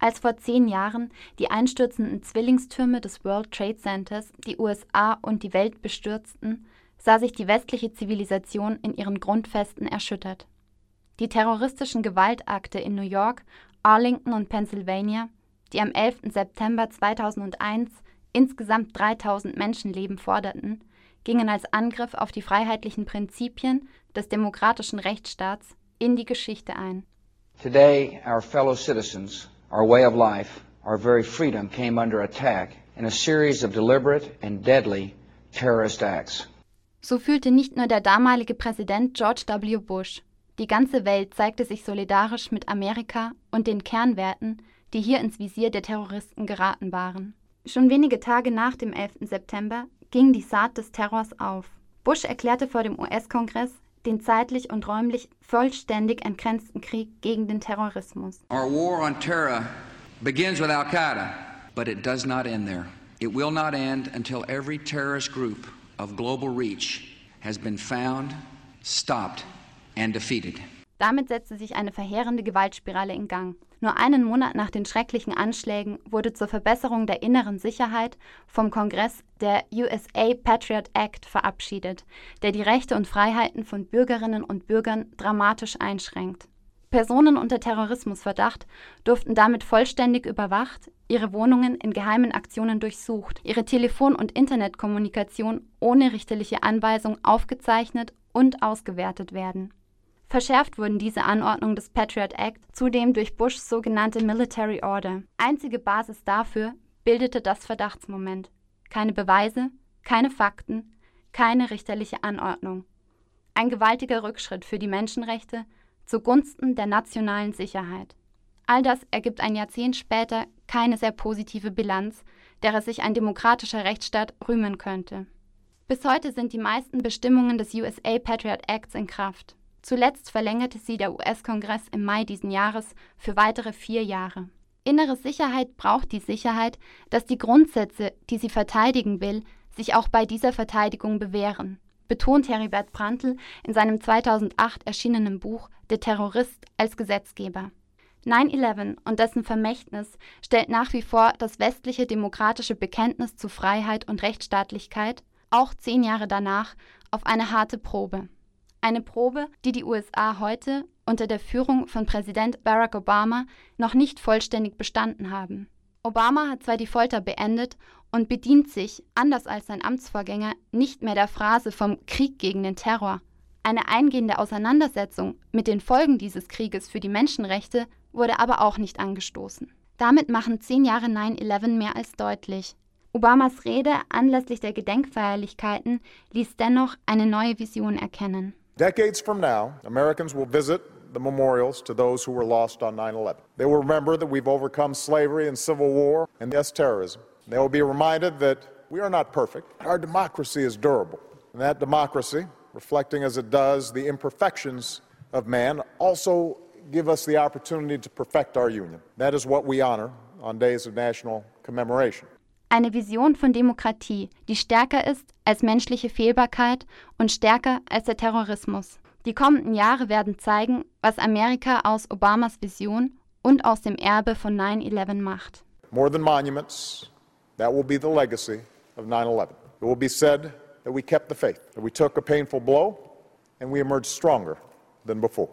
Als vor zehn Jahren die einstürzenden Zwillingstürme des World Trade Centers die USA und die Welt bestürzten, sah sich die westliche Zivilisation in ihren Grundfesten erschüttert. Die terroristischen Gewaltakte in New York, Arlington und Pennsylvania, die am 11. September 2001 insgesamt 3000 Menschenleben forderten, gingen als Angriff auf die freiheitlichen Prinzipien des demokratischen Rechtsstaats in die Geschichte ein. Today, our fellow citizens our way of life, our very freedom came under attack in a series of deliberate and deadly terrorist acts. So fühlte nicht nur der damalige Präsident George W. Bush. Die ganze Welt zeigte sich solidarisch mit Amerika und den Kernwerten, die hier ins Visier der Terroristen geraten waren. Schon wenige Tage nach dem 11. September ging die Saat des Terrors auf. Bush erklärte vor dem US-Kongress den zeitlich und räumlich vollständig entgrenzten Krieg gegen den Terrorismus. Our war on terror begins with Al-Qaeda, but it does not end there. It will not end until every terrorist group of global reach has been found, stopped and defeated. Damit setzte sich eine verheerende Gewaltspirale in Gang. Nur einen Monat nach den schrecklichen Anschlägen wurde zur Verbesserung der inneren Sicherheit vom Kongress der USA Patriot Act verabschiedet, der die Rechte und Freiheiten von Bürgerinnen und Bürgern dramatisch einschränkt. Personen unter Terrorismusverdacht durften damit vollständig überwacht, ihre Wohnungen in geheimen Aktionen durchsucht, ihre Telefon- und Internetkommunikation ohne richterliche Anweisung aufgezeichnet und ausgewertet werden. Verschärft wurden diese Anordnungen des Patriot Act zudem durch Bushs sogenannte Military Order. Einzige Basis dafür bildete das Verdachtsmoment. Keine Beweise, keine Fakten, keine richterliche Anordnung. Ein gewaltiger Rückschritt für die Menschenrechte zugunsten der nationalen Sicherheit. All das ergibt ein Jahrzehnt später keine sehr positive Bilanz, derer sich ein demokratischer Rechtsstaat rühmen könnte. Bis heute sind die meisten Bestimmungen des USA Patriot Acts in Kraft. Zuletzt verlängerte sie der US-Kongress im Mai diesen Jahres für weitere vier Jahre. Innere Sicherheit braucht die Sicherheit, dass die Grundsätze, die sie verteidigen will, sich auch bei dieser Verteidigung bewähren, betont Heribert Prantl in seinem 2008 erschienenen Buch Der Terrorist als Gesetzgeber. 9-11 und dessen Vermächtnis stellt nach wie vor das westliche demokratische Bekenntnis zu Freiheit und Rechtsstaatlichkeit, auch zehn Jahre danach, auf eine harte Probe. Eine Probe, die die USA heute unter der Führung von Präsident Barack Obama noch nicht vollständig bestanden haben. Obama hat zwar die Folter beendet und bedient sich, anders als sein Amtsvorgänger, nicht mehr der Phrase vom Krieg gegen den Terror. Eine eingehende Auseinandersetzung mit den Folgen dieses Krieges für die Menschenrechte wurde aber auch nicht angestoßen. Damit machen zehn Jahre 9-11 mehr als deutlich. Obamas Rede anlässlich der Gedenkfeierlichkeiten ließ dennoch eine neue Vision erkennen. Decades from now, Americans will visit the memorials to those who were lost on 9 11. They will remember that we've overcome slavery and civil war and, yes, terrorism. They will be reminded that we are not perfect. Our democracy is durable. And that democracy, reflecting as it does the imperfections of man, also give us the opportunity to perfect our union. That is what we honor on days of national commemoration. Eine Vision von Demokratie, die stärker ist als menschliche Fehlbarkeit und stärker als der Terrorismus. Die kommenden Jahre werden zeigen, was Amerika aus Obamas Vision und aus dem Erbe von 9-11 macht. More than monuments, that will be the legacy of 9-11. It will be said that we kept the faith, that we took a painful blow and we emerged stronger than before.